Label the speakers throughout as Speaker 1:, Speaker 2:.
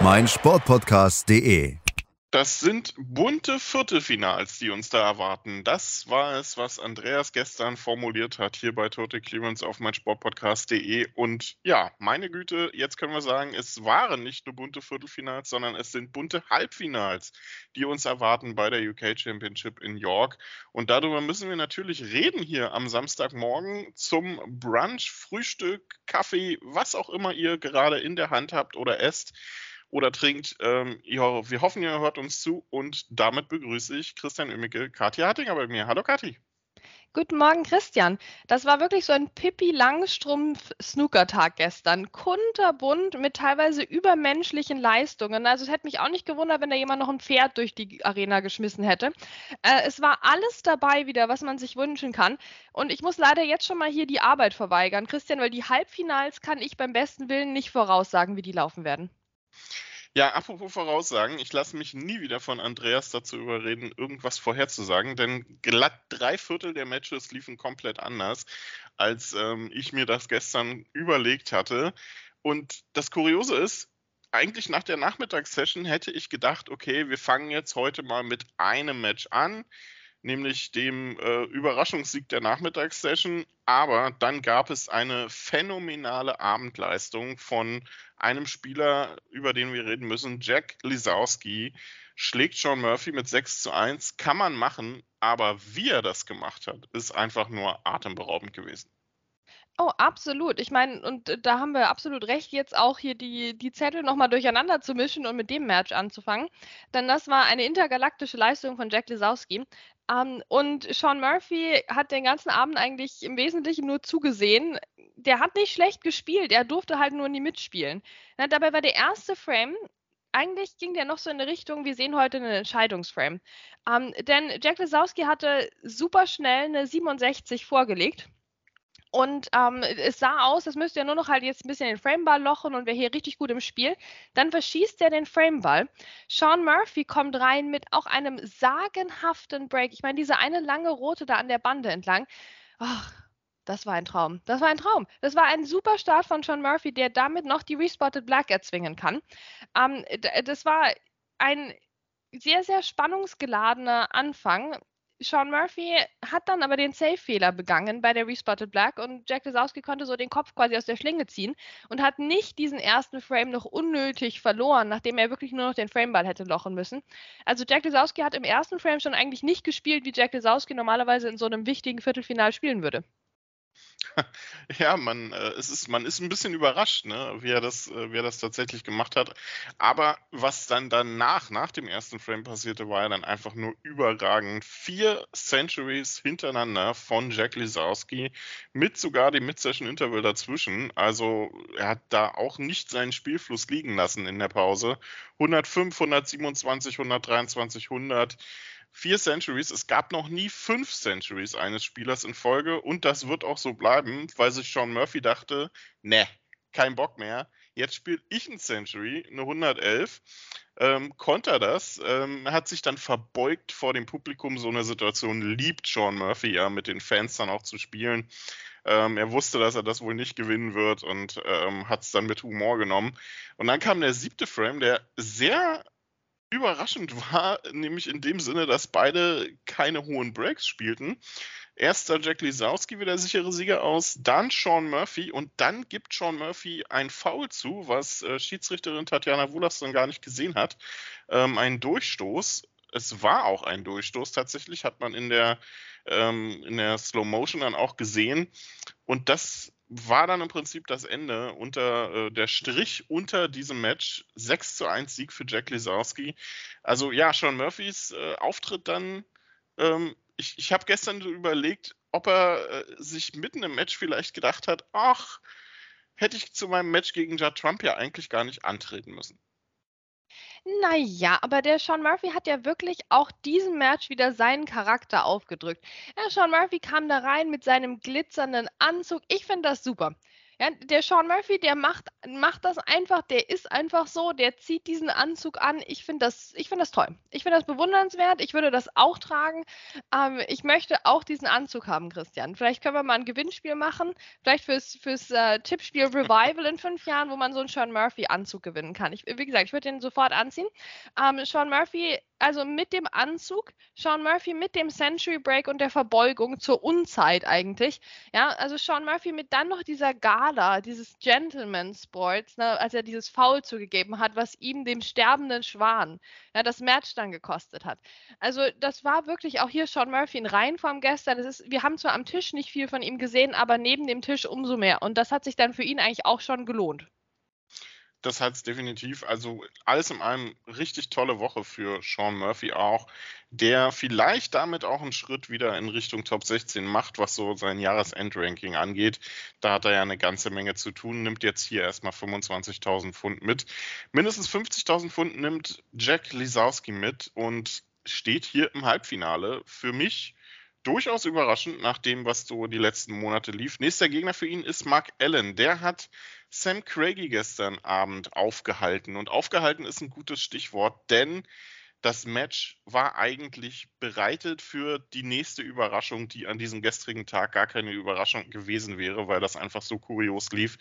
Speaker 1: meinsportpodcast.de.
Speaker 2: Das sind bunte Viertelfinals, die uns da erwarten. Das war es, was Andreas gestern formuliert hat hier bei Total Clearance auf meinsportpodcast.de. Und ja, meine Güte, jetzt können wir sagen, es waren nicht nur bunte Viertelfinals, sondern es sind bunte Halbfinals, die uns erwarten bei der UK Championship in York. Und darüber müssen wir natürlich reden hier am Samstagmorgen zum Brunch, Frühstück, Kaffee, was auch immer ihr gerade in der Hand habt oder esst oder trinkt. Ähm, wir hoffen, ihr hört uns zu und damit begrüße ich Christian Oemmicke, Kathi Hartinger bei mir. Hallo Kathi.
Speaker 3: Guten Morgen, Christian. Das war wirklich so ein Pippi Langstrumpf-Snookertag gestern. Kunterbunt mit teilweise übermenschlichen Leistungen. Also es hätte mich auch nicht gewundert, wenn da jemand noch ein Pferd durch die Arena geschmissen hätte. Äh, es war alles dabei wieder, was man sich wünschen kann. Und ich muss leider jetzt schon mal hier die Arbeit verweigern, Christian, weil die Halbfinals kann ich beim besten Willen nicht voraussagen, wie die laufen werden.
Speaker 2: Ja, apropos Voraussagen, ich lasse mich nie wieder von Andreas dazu überreden, irgendwas vorherzusagen, denn glatt drei Viertel der Matches liefen komplett anders, als ähm, ich mir das gestern überlegt hatte. Und das Kuriose ist, eigentlich nach der Nachmittagssession hätte ich gedacht, okay, wir fangen jetzt heute mal mit einem Match an nämlich dem äh, Überraschungssieg der Nachmittagssession. Aber dann gab es eine phänomenale Abendleistung von einem Spieler, über den wir reden müssen, Jack Lisowski. Schlägt Sean Murphy mit 6 zu 1. Kann man machen, aber wie er das gemacht hat, ist einfach nur atemberaubend gewesen.
Speaker 3: Oh, absolut. Ich meine, und äh, da haben wir absolut recht, jetzt auch hier die, die Zettel nochmal durcheinander zu mischen und mit dem Match anzufangen. Denn das war eine intergalaktische Leistung von Jack Lisowski. Ähm, und Sean Murphy hat den ganzen Abend eigentlich im Wesentlichen nur zugesehen. Der hat nicht schlecht gespielt, er durfte halt nur nie mitspielen. Na, dabei war der erste Frame eigentlich ging der noch so in eine Richtung, wir sehen heute einen Entscheidungsframe. Ähm, denn Jack Lesowski hatte super schnell eine 67 vorgelegt und ähm, es sah aus, das müsste ja nur noch halt jetzt ein bisschen den Frameball lochen und wäre hier richtig gut im Spiel. Dann verschießt er den Frameball. Sean Murphy kommt rein mit auch einem sagenhaften Break. Ich meine, diese eine lange rote da an der Bande entlang. Ach, das war ein Traum. Das war ein Traum. Das war ein super Start von Sean Murphy, der damit noch die Respotted Black erzwingen kann. Ähm, das war ein sehr, sehr spannungsgeladener Anfang. Sean Murphy hat dann aber den Safe-Fehler begangen bei der Respotted Black und Jack Lesowski konnte so den Kopf quasi aus der Schlinge ziehen und hat nicht diesen ersten Frame noch unnötig verloren, nachdem er wirklich nur noch den Frameball hätte lochen müssen. Also Jack Lesowski hat im ersten Frame schon eigentlich nicht gespielt, wie Jack Lesowski normalerweise in so einem wichtigen Viertelfinal spielen würde.
Speaker 2: Ja, man, äh, es ist, man ist ein bisschen überrascht, ne, wie, er das, äh, wie er das tatsächlich gemacht hat. Aber was dann danach, nach dem ersten Frame passierte, war ja dann einfach nur überragend. Vier Centuries hintereinander von Jack Lisowski mit sogar dem Mid-Session-Interval dazwischen. Also er hat da auch nicht seinen Spielfluss liegen lassen in der Pause. 105, 127, 123, 100 vier Centuries. Es gab noch nie fünf Centuries eines Spielers in Folge und das wird auch so bleiben, weil sich Sean Murphy dachte, ne, kein Bock mehr. Jetzt spiele ich ein Century, eine 111. Ähm, konnte er das, ähm, hat sich dann verbeugt vor dem Publikum. So eine Situation liebt Sean Murphy ja, mit den Fans dann auch zu spielen. Ähm, er wusste, dass er das wohl nicht gewinnen wird und ähm, hat es dann mit Humor genommen. Und dann kam der siebte Frame, der sehr überraschend war, nämlich in dem Sinne, dass beide keine hohen Breaks spielten. Erster Jack Lisowski wie der sichere Sieger aus, dann Sean Murphy und dann gibt Sean Murphy ein Foul zu, was äh, Schiedsrichterin Tatjana Wulasson gar nicht gesehen hat. Ähm, ein Durchstoß. Es war auch ein Durchstoß tatsächlich, hat man in der, ähm, in der Slow Motion dann auch gesehen. Und das war dann im Prinzip das Ende unter äh, der Strich unter diesem Match. 6 zu 1 Sieg für Jack Lisowski. Also ja, Sean Murphys äh, Auftritt dann. Ähm, ich ich habe gestern überlegt, ob er äh, sich mitten im Match vielleicht gedacht hat, ach, hätte ich zu meinem Match gegen Judd Trump ja eigentlich gar nicht antreten müssen.
Speaker 3: Naja, aber der Sean Murphy hat ja wirklich auch diesem Match wieder seinen Charakter aufgedrückt. Ja, Sean Murphy kam da rein mit seinem glitzernden Anzug. Ich finde das super. Ja, der Sean Murphy, der macht, macht das einfach, der ist einfach so, der zieht diesen Anzug an. Ich finde das, find das toll. Ich finde das bewundernswert. Ich würde das auch tragen. Ähm, ich möchte auch diesen Anzug haben, Christian. Vielleicht können wir mal ein Gewinnspiel machen. Vielleicht fürs, fürs äh, Tippspiel Revival in fünf Jahren, wo man so einen Sean Murphy-Anzug gewinnen kann. Ich, wie gesagt, ich würde den sofort anziehen. Ähm, Sean Murphy also mit dem Anzug, Sean Murphy mit dem Century Break und der Verbeugung zur Unzeit eigentlich. Ja, also Sean Murphy mit dann noch dieser Gala, dieses Gentleman Sports, ne, als er dieses Foul zugegeben hat, was ihm dem sterbenden Schwan ja, das Match dann gekostet hat. Also das war wirklich auch hier Sean Murphy in Reihenform gestern. Das ist, wir haben zwar am Tisch nicht viel von ihm gesehen, aber neben dem Tisch umso mehr. Und das hat sich dann für ihn eigentlich auch schon gelohnt
Speaker 2: das hat es definitiv. Also alles in allem richtig tolle Woche für Sean Murphy auch, der vielleicht damit auch einen Schritt wieder in Richtung Top 16 macht, was so sein Jahresendranking angeht. Da hat er ja eine ganze Menge zu tun, nimmt jetzt hier erstmal 25.000 Pfund mit. Mindestens 50.000 Pfund nimmt Jack Lisowski mit und steht hier im Halbfinale. Für mich durchaus überraschend nach dem, was so die letzten Monate lief. Nächster Gegner für ihn ist Mark Allen. Der hat Sam Craigie gestern Abend aufgehalten. Und aufgehalten ist ein gutes Stichwort, denn das Match war eigentlich bereitet für die nächste Überraschung, die an diesem gestrigen Tag gar keine Überraschung gewesen wäre, weil das einfach so kurios lief.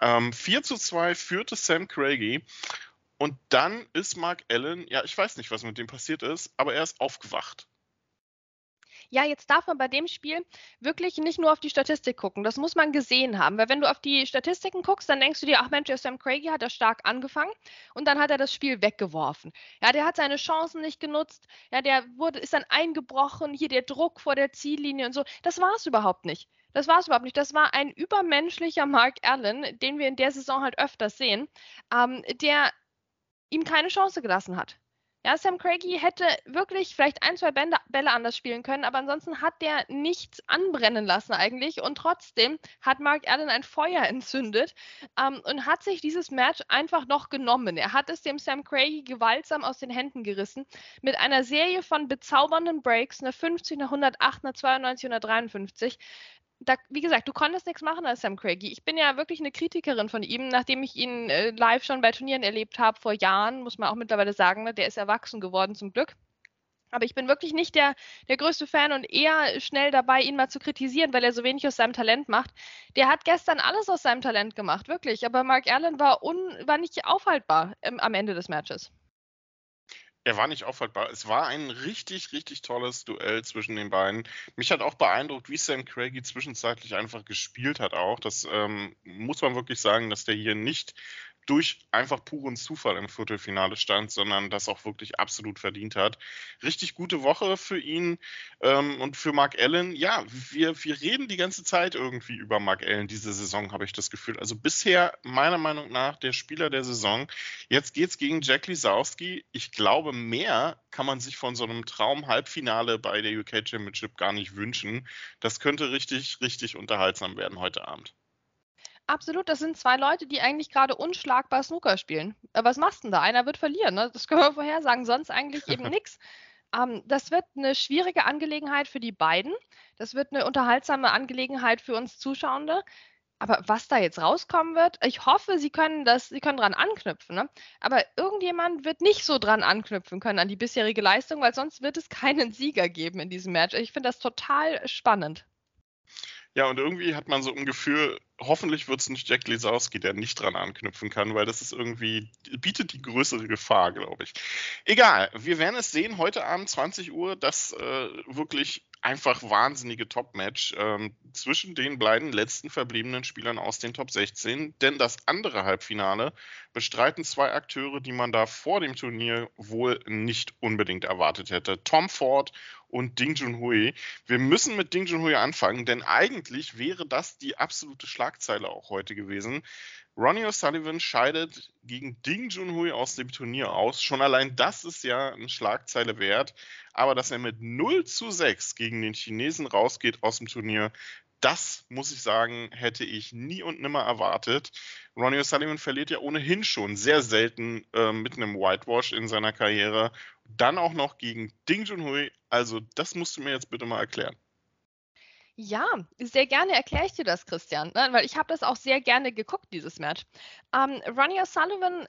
Speaker 2: Ähm, 4 zu 2 führte Sam Craigie. Und dann ist Mark Allen, ja, ich weiß nicht, was mit dem passiert ist, aber er ist aufgewacht
Speaker 3: ja, jetzt darf man bei dem Spiel wirklich nicht nur auf die Statistik gucken. Das muss man gesehen haben. Weil wenn du auf die Statistiken guckst, dann denkst du dir, ach Mensch, der Sam Craigie hat da stark angefangen und dann hat er das Spiel weggeworfen. Ja, der hat seine Chancen nicht genutzt. Ja, der wurde, ist dann eingebrochen. Hier der Druck vor der Ziellinie und so. Das war es überhaupt nicht. Das war es überhaupt nicht. Das war ein übermenschlicher Mark Allen, den wir in der Saison halt öfters sehen, ähm, der ihm keine Chance gelassen hat. Ja, Sam Craigie hätte wirklich vielleicht ein, zwei Bälle, Bälle anders spielen können, aber ansonsten hat der nichts anbrennen lassen eigentlich und trotzdem hat Mark Allen ein Feuer entzündet ähm, und hat sich dieses Match einfach noch genommen. Er hat es dem Sam Craigie gewaltsam aus den Händen gerissen mit einer Serie von bezaubernden Breaks, eine 50, eine 108, eine 92, eine 153 da, wie gesagt, du konntest nichts machen als Sam Craigie. Ich bin ja wirklich eine Kritikerin von ihm, nachdem ich ihn äh, live schon bei Turnieren erlebt habe vor Jahren, muss man auch mittlerweile sagen, ne? der ist erwachsen geworden zum Glück. Aber ich bin wirklich nicht der, der größte Fan und eher schnell dabei, ihn mal zu kritisieren, weil er so wenig aus seinem Talent macht. Der hat gestern alles aus seinem Talent gemacht, wirklich. Aber Mark Allen war, un, war nicht aufhaltbar im, am Ende des Matches.
Speaker 2: Er war nicht aufhaltbar. Es war ein richtig, richtig tolles Duell zwischen den beiden. Mich hat auch beeindruckt, wie Sam Craigie zwischenzeitlich einfach gespielt hat auch. Das ähm, muss man wirklich sagen, dass der hier nicht durch einfach puren Zufall im Viertelfinale stand, sondern das auch wirklich absolut verdient hat. Richtig gute Woche für ihn ähm, und für Mark Allen. Ja, wir, wir reden die ganze Zeit irgendwie über Mark Allen diese Saison, habe ich das Gefühl. Also bisher meiner Meinung nach der Spieler der Saison. Jetzt geht es gegen Jack Lisowski. Ich glaube, mehr kann man sich von so einem Traum-Halbfinale bei der UK Championship gar nicht wünschen. Das könnte richtig, richtig unterhaltsam werden heute Abend.
Speaker 3: Absolut, das sind zwei Leute, die eigentlich gerade unschlagbar Snooker spielen. Äh, was machst du denn da? Einer wird verlieren, ne? das können wir vorhersagen, sonst eigentlich eben nichts. Ähm, das wird eine schwierige Angelegenheit für die beiden. Das wird eine unterhaltsame Angelegenheit für uns Zuschauende. Aber was da jetzt rauskommen wird, ich hoffe, sie können das, sie können dran anknüpfen. Ne? Aber irgendjemand wird nicht so dran anknüpfen können an die bisherige Leistung, weil sonst wird es keinen Sieger geben in diesem Match. Ich finde das total spannend.
Speaker 2: Ja, und irgendwie hat man so ein Gefühl, hoffentlich wird es nicht Jack Lesowski, der nicht dran anknüpfen kann, weil das ist irgendwie, bietet die größere Gefahr, glaube ich. Egal, wir werden es sehen, heute Abend 20 Uhr, das äh, wirklich einfach wahnsinnige Top-Match ähm, zwischen den beiden letzten verbliebenen Spielern aus den Top 16. Denn das andere Halbfinale bestreiten zwei Akteure, die man da vor dem Turnier wohl nicht unbedingt erwartet hätte. Tom Ford und Ding Junhui. Wir müssen mit Ding Junhui anfangen, denn eigentlich wäre das die absolute Schlagzeile auch heute gewesen. Ronnie O'Sullivan scheidet gegen Ding Junhui aus dem Turnier aus. Schon allein das ist ja eine Schlagzeile wert. Aber dass er mit 0 zu 6 gegen den Chinesen rausgeht aus dem Turnier, das, muss ich sagen, hätte ich nie und nimmer erwartet. Ronnie O'Sullivan verliert ja ohnehin schon sehr selten äh, mit einem Whitewash in seiner Karriere. Dann auch noch gegen Ding Junhui. Also, das musst du mir jetzt bitte mal erklären.
Speaker 3: Ja, sehr gerne erkläre ich dir das, Christian, ne? weil ich habe das auch sehr gerne geguckt, dieses Match. Ähm, Ronnie O'Sullivan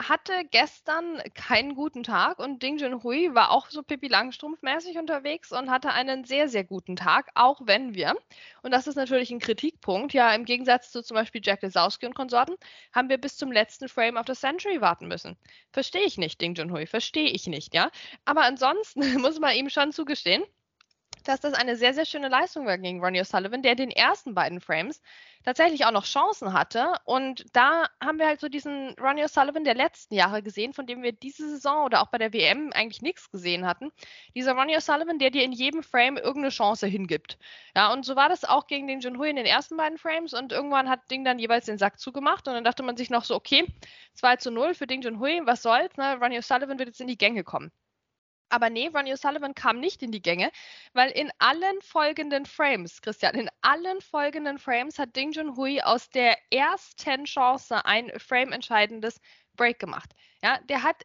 Speaker 3: hatte gestern keinen guten Tag und Ding Junhui war auch so Pippi Langstrumpf-mäßig unterwegs und hatte einen sehr, sehr guten Tag, auch wenn wir, und das ist natürlich ein Kritikpunkt, ja, im Gegensatz zu zum Beispiel Jack Lesowski und Konsorten, haben wir bis zum letzten Frame of the Century warten müssen. Verstehe ich nicht, Ding Junhui, verstehe ich nicht, ja. Aber ansonsten muss man ihm schon zugestehen, dass das eine sehr, sehr schöne Leistung war gegen Ronnie O'Sullivan, der den ersten beiden Frames tatsächlich auch noch Chancen hatte. Und da haben wir halt so diesen Ronnie O'Sullivan der letzten Jahre gesehen, von dem wir diese Saison oder auch bei der WM eigentlich nichts gesehen hatten. Dieser Ronnie O'Sullivan, der dir in jedem Frame irgendeine Chance hingibt. Ja, und so war das auch gegen den Junhui in den ersten beiden Frames und irgendwann hat Ding dann jeweils den Sack zugemacht und dann dachte man sich noch so, okay, 2 zu 0 für Ding Junhui, was soll's, ne? Ronnie O'Sullivan wird jetzt in die Gänge kommen. Aber nee, Ronnie O'Sullivan kam nicht in die Gänge, weil in allen folgenden Frames, Christian, in allen folgenden Frames hat Ding Junhui aus der ersten Chance ein frameentscheidendes Break gemacht. Ja, der hat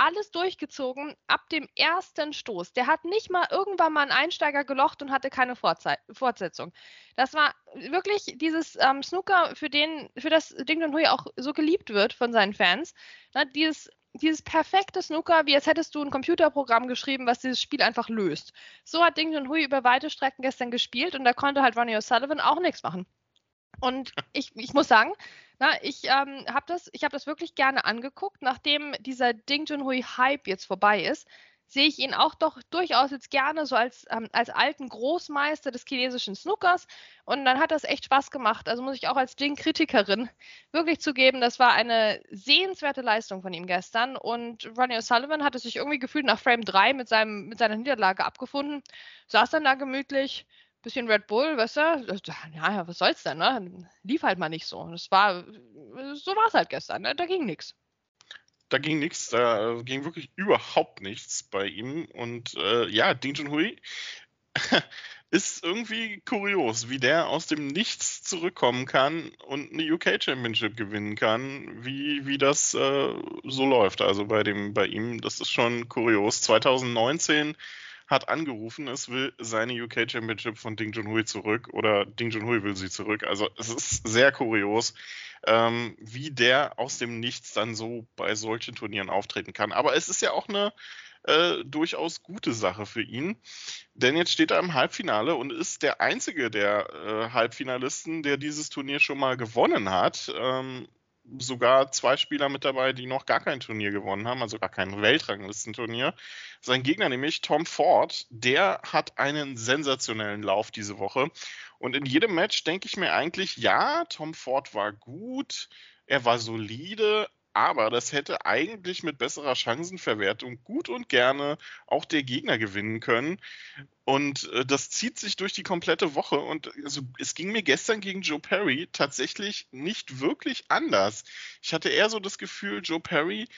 Speaker 3: alles durchgezogen ab dem ersten Stoß. Der hat nicht mal irgendwann mal einen Einsteiger gelocht und hatte keine Fortzei Fortsetzung. Das war wirklich dieses ähm, Snooker, für den, für das Ding Junhui auch so geliebt wird von seinen Fans. Ne, dieses dieses perfekte Snooker, wie als hättest du ein Computerprogramm geschrieben, was dieses Spiel einfach löst. So hat Ding Junhui über weite Strecken gestern gespielt und da konnte halt Ronnie O'Sullivan auch nichts machen. Und ich, ich muss sagen, na, ich ähm, habe das, hab das wirklich gerne angeguckt, nachdem dieser Ding Junhui Hype jetzt vorbei ist sehe ich ihn auch doch durchaus jetzt gerne so als, ähm, als alten Großmeister des chinesischen Snookers. Und dann hat das echt Spaß gemacht. Also muss ich auch als Ding-Kritikerin wirklich zugeben, das war eine sehenswerte Leistung von ihm gestern. Und Ronnie O'Sullivan hatte sich irgendwie gefühlt nach Frame 3 mit, seinem, mit seiner Niederlage abgefunden, saß dann da gemütlich, bisschen Red Bull, weißt du, ja, was soll's denn, ne? Lief halt mal nicht so. Das war, so war es halt gestern, ne? Da ging nichts
Speaker 2: da ging nichts, da ging wirklich überhaupt nichts bei ihm. Und äh, ja, Ding Junhui ist irgendwie kurios, wie der aus dem Nichts zurückkommen kann und eine UK Championship gewinnen kann, wie, wie das äh, so läuft. Also bei dem, bei ihm, das ist schon kurios. 2019 hat angerufen, es will seine UK Championship von Ding Junhui zurück oder Ding Junhui will sie zurück. Also es ist sehr kurios ähm, wie der aus dem Nichts dann so bei solchen Turnieren auftreten kann. Aber es ist ja auch eine äh, durchaus gute Sache für ihn. Denn jetzt steht er im Halbfinale und ist der einzige der äh, Halbfinalisten, der dieses Turnier schon mal gewonnen hat. Ähm, sogar zwei Spieler mit dabei, die noch gar kein Turnier gewonnen haben, also gar kein Weltranglistenturnier. Sein Gegner nämlich Tom Ford, der hat einen sensationellen Lauf diese Woche. Und in jedem Match denke ich mir eigentlich, ja, Tom Ford war gut, er war solide, aber das hätte eigentlich mit besserer Chancenverwertung gut und gerne auch der Gegner gewinnen können. Und äh, das zieht sich durch die komplette Woche. Und also, es ging mir gestern gegen Joe Perry tatsächlich nicht wirklich anders. Ich hatte eher so das Gefühl, Joe Perry,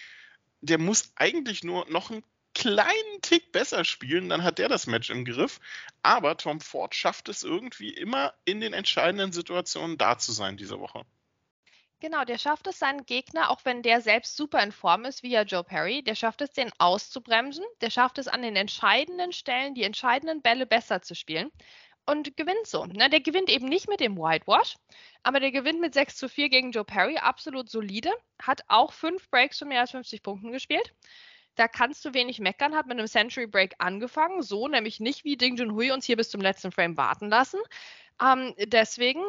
Speaker 2: der muss eigentlich nur noch einen kleinen Tick besser spielen, dann hat der das Match im Griff. Aber Tom Ford schafft es irgendwie immer in den entscheidenden Situationen da zu sein diese Woche.
Speaker 3: Genau, der schafft es seinen Gegner, auch wenn der selbst super in Form ist, wie ja Joe Perry, der schafft es, den auszubremsen. Der schafft es an den entscheidenden Stellen, die entscheidenden Bälle besser zu spielen und gewinnt so. Ne? Der gewinnt eben nicht mit dem Whitewash, aber der gewinnt mit 6 zu 4 gegen Joe Perry, absolut solide, hat auch fünf Breaks von mehr als 50 Punkten gespielt. Da kannst du wenig meckern, hat mit einem Century Break angefangen, so nämlich nicht wie Ding Junhui uns hier bis zum letzten Frame warten lassen. Ähm, deswegen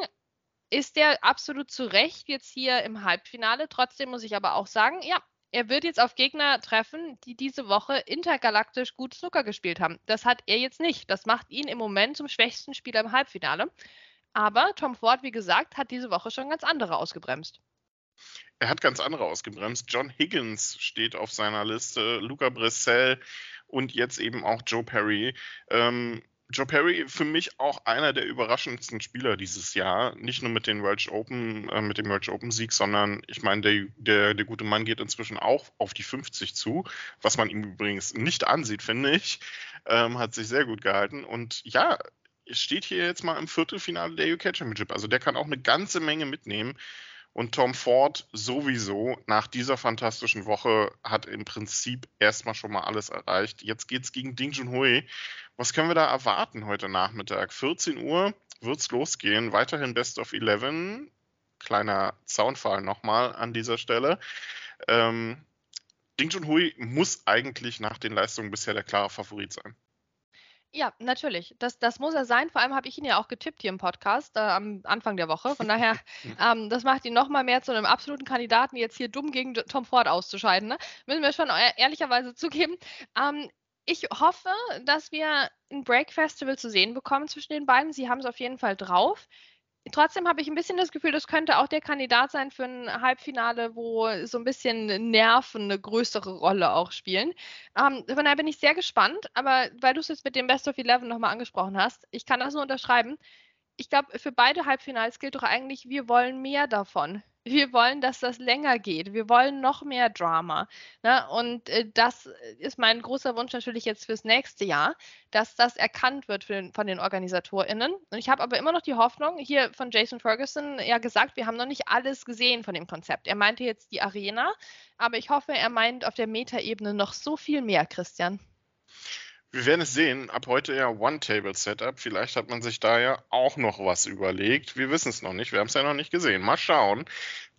Speaker 3: ist er absolut zu Recht jetzt hier im Halbfinale. Trotzdem muss ich aber auch sagen, ja, er wird jetzt auf Gegner treffen, die diese Woche intergalaktisch gut Snooker gespielt haben. Das hat er jetzt nicht. Das macht ihn im Moment zum schwächsten Spieler im Halbfinale. Aber Tom Ford, wie gesagt, hat diese Woche schon ganz andere ausgebremst.
Speaker 2: Er hat ganz andere ausgebremst. John Higgins steht auf seiner Liste, Luca Bressel und jetzt eben auch Joe Perry. Ähm, Joe Perry für mich auch einer der überraschendsten Spieler dieses Jahr. Nicht nur mit den Welsh Open, äh, mit dem Welsh Open Sieg, sondern ich meine, der, der, der gute Mann geht inzwischen auch auf die 50 zu, was man ihm übrigens nicht ansieht, finde ich. Ähm, hat sich sehr gut gehalten. Und ja, steht hier jetzt mal im Viertelfinale der UK Championship. Also der kann auch eine ganze Menge mitnehmen. Und Tom Ford sowieso nach dieser fantastischen Woche hat im Prinzip erstmal schon mal alles erreicht. Jetzt geht es gegen Ding Junhui. Was können wir da erwarten heute Nachmittag? 14 Uhr wird es losgehen. Weiterhin Best of 11. Kleiner Zaunfall nochmal an dieser Stelle. Ähm, Ding Junhui muss eigentlich nach den Leistungen bisher der klare Favorit sein.
Speaker 3: Ja, natürlich. Das, das muss er sein. Vor allem habe ich ihn ja auch getippt hier im Podcast äh, am Anfang der Woche. Von daher, ähm, das macht ihn nochmal mehr zu einem absoluten Kandidaten, jetzt hier dumm gegen Tom Ford auszuscheiden. Ne? Müssen wir schon ehrlicherweise zugeben. Ähm, ich hoffe, dass wir ein Break Festival zu sehen bekommen zwischen den beiden. Sie haben es auf jeden Fall drauf trotzdem habe ich ein bisschen das Gefühl, das könnte auch der Kandidat sein für ein Halbfinale, wo so ein bisschen Nerven eine größere Rolle auch spielen. Ähm, von daher bin ich sehr gespannt, aber weil du es jetzt mit dem Best of Eleven nochmal angesprochen hast, ich kann das nur unterschreiben. Ich glaube, für beide Halbfinals gilt doch eigentlich, wir wollen mehr davon wir wollen, dass das länger geht. Wir wollen noch mehr Drama. Ne? Und äh, das ist mein großer Wunsch natürlich jetzt fürs nächste Jahr, dass das erkannt wird den, von den OrganisatorInnen. Und ich habe aber immer noch die Hoffnung, hier von Jason Ferguson ja gesagt, wir haben noch nicht alles gesehen von dem Konzept. Er meinte jetzt die Arena, aber ich hoffe, er meint auf der Metaebene noch so viel mehr, Christian.
Speaker 2: Wir werden es sehen. Ab heute ja One-Table-Setup. Vielleicht hat man sich da ja auch noch was überlegt. Wir wissen es noch nicht. Wir haben es ja noch nicht gesehen. Mal schauen.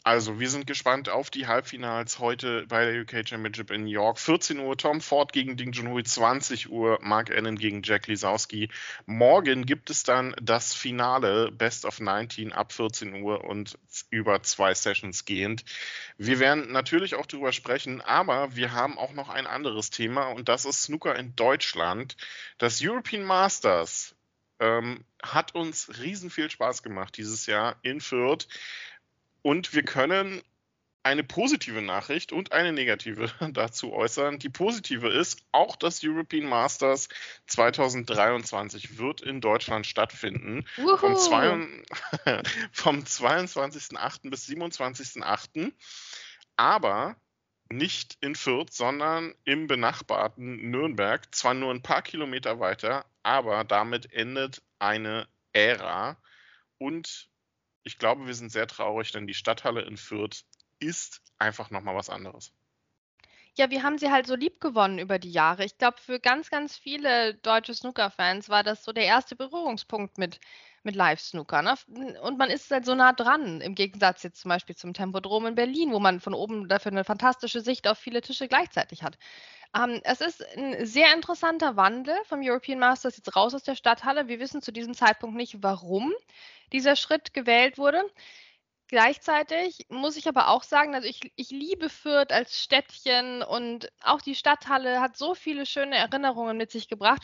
Speaker 2: Also, wir sind gespannt auf die Halbfinals heute bei der UK Championship in New York. 14 Uhr Tom Ford gegen Ding Junhui, 20 Uhr Mark Allen gegen Jack Lisowski. Morgen gibt es dann das Finale Best of 19 ab 14 Uhr und über zwei Sessions gehend. Wir werden natürlich auch darüber sprechen, aber wir haben auch noch ein anderes Thema und das ist Snooker in Deutschland. Das European Masters ähm, hat uns riesen viel Spaß gemacht dieses Jahr in Fürth. Und wir können eine positive Nachricht und eine negative dazu äußern. Die positive ist, auch das European Masters 2023 wird in Deutschland stattfinden. Vom, vom 22.08. bis 27.08. Aber nicht in Fürth, sondern im benachbarten Nürnberg. Zwar nur ein paar Kilometer weiter, aber damit endet eine Ära. Und ich glaube, wir sind sehr traurig, denn die Stadthalle in Fürth ist einfach nochmal was anderes.
Speaker 3: Ja, wir haben sie halt so lieb gewonnen über die Jahre. Ich glaube, für ganz, ganz viele deutsche Snooker-Fans war das so der erste Berührungspunkt mit, mit Live-Snooker. Ne? Und man ist halt so nah dran, im Gegensatz jetzt zum Beispiel zum Tempodrom in Berlin, wo man von oben dafür eine fantastische Sicht auf viele Tische gleichzeitig hat. Ähm, es ist ein sehr interessanter Wandel vom European Masters jetzt raus aus der Stadthalle. Wir wissen zu diesem Zeitpunkt nicht, warum dieser Schritt gewählt wurde. Gleichzeitig muss ich aber auch sagen, also ich, ich liebe Fürth als Städtchen und auch die Stadthalle hat so viele schöne Erinnerungen mit sich gebracht.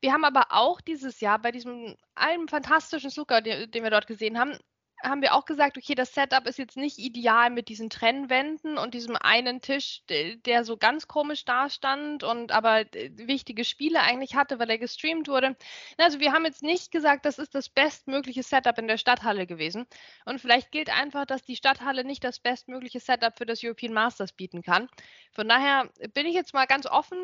Speaker 3: Wir haben aber auch dieses Jahr bei diesem einem fantastischen Zucker, den, den wir dort gesehen haben, haben wir auch gesagt, okay, das Setup ist jetzt nicht ideal mit diesen Trennwänden und diesem einen Tisch, der so ganz komisch dastand und aber wichtige Spiele eigentlich hatte, weil er gestreamt wurde. Also wir haben jetzt nicht gesagt, das ist das bestmögliche Setup in der Stadthalle gewesen. Und vielleicht gilt einfach, dass die Stadthalle nicht das bestmögliche Setup für das European Masters bieten kann. Von daher bin ich jetzt mal ganz offen,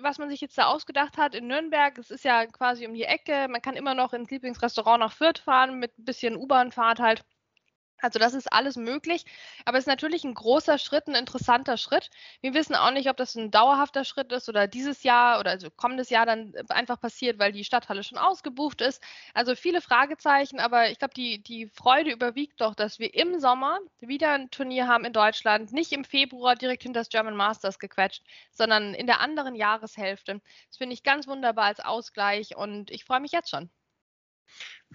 Speaker 3: was man sich jetzt da ausgedacht hat in Nürnberg. Es ist ja quasi um die Ecke. Man kann immer noch ins Lieblingsrestaurant nach Fürth fahren mit ein bisschen U-Bahn-Fahrt halt. Also das ist alles möglich, aber es ist natürlich ein großer Schritt, ein interessanter Schritt. Wir wissen auch nicht, ob das ein dauerhafter Schritt ist oder dieses Jahr oder also kommendes Jahr dann einfach passiert, weil die Stadthalle schon ausgebucht ist. Also viele Fragezeichen, aber ich glaube, die, die Freude überwiegt doch, dass wir im Sommer wieder ein Turnier haben in Deutschland, nicht im Februar direkt hinter das German Masters gequetscht, sondern in der anderen Jahreshälfte. Das finde ich ganz wunderbar als Ausgleich und ich freue mich jetzt schon.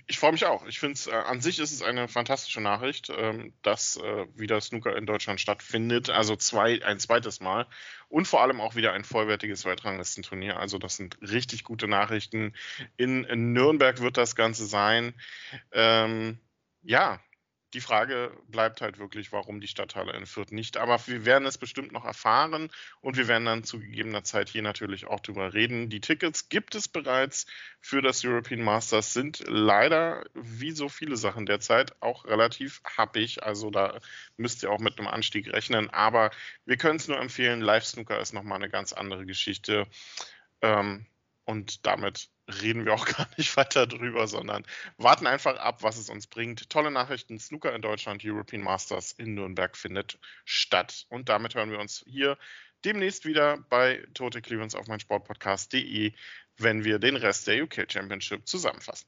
Speaker 2: Ich freue mich auch. Ich finde es, äh, an sich ist es eine fantastische Nachricht, ähm, dass äh, wieder Snooker in Deutschland stattfindet. Also zwei, ein zweites Mal. Und vor allem auch wieder ein vollwertiges Weltranglistenturnier. Also das sind richtig gute Nachrichten. In, in Nürnberg wird das Ganze sein. Ähm, ja, die Frage bleibt halt wirklich, warum die Stadthalle in Fürth nicht. Aber wir werden es bestimmt noch erfahren und wir werden dann zu gegebener Zeit hier natürlich auch drüber reden. Die Tickets gibt es bereits für das European Masters, sind leider, wie so viele Sachen derzeit, auch relativ happig. Also da müsst ihr auch mit einem Anstieg rechnen. Aber wir können es nur empfehlen. Live Snooker ist nochmal eine ganz andere Geschichte. Ähm, und damit reden wir auch gar nicht weiter drüber, sondern warten einfach ab, was es uns bringt. Tolle Nachrichten, Snooker in Deutschland, European Masters in Nürnberg findet statt. Und damit hören wir uns hier demnächst wieder bei Tote Clevelands auf meinsportpodcast.de, wenn wir den Rest der UK Championship zusammenfassen.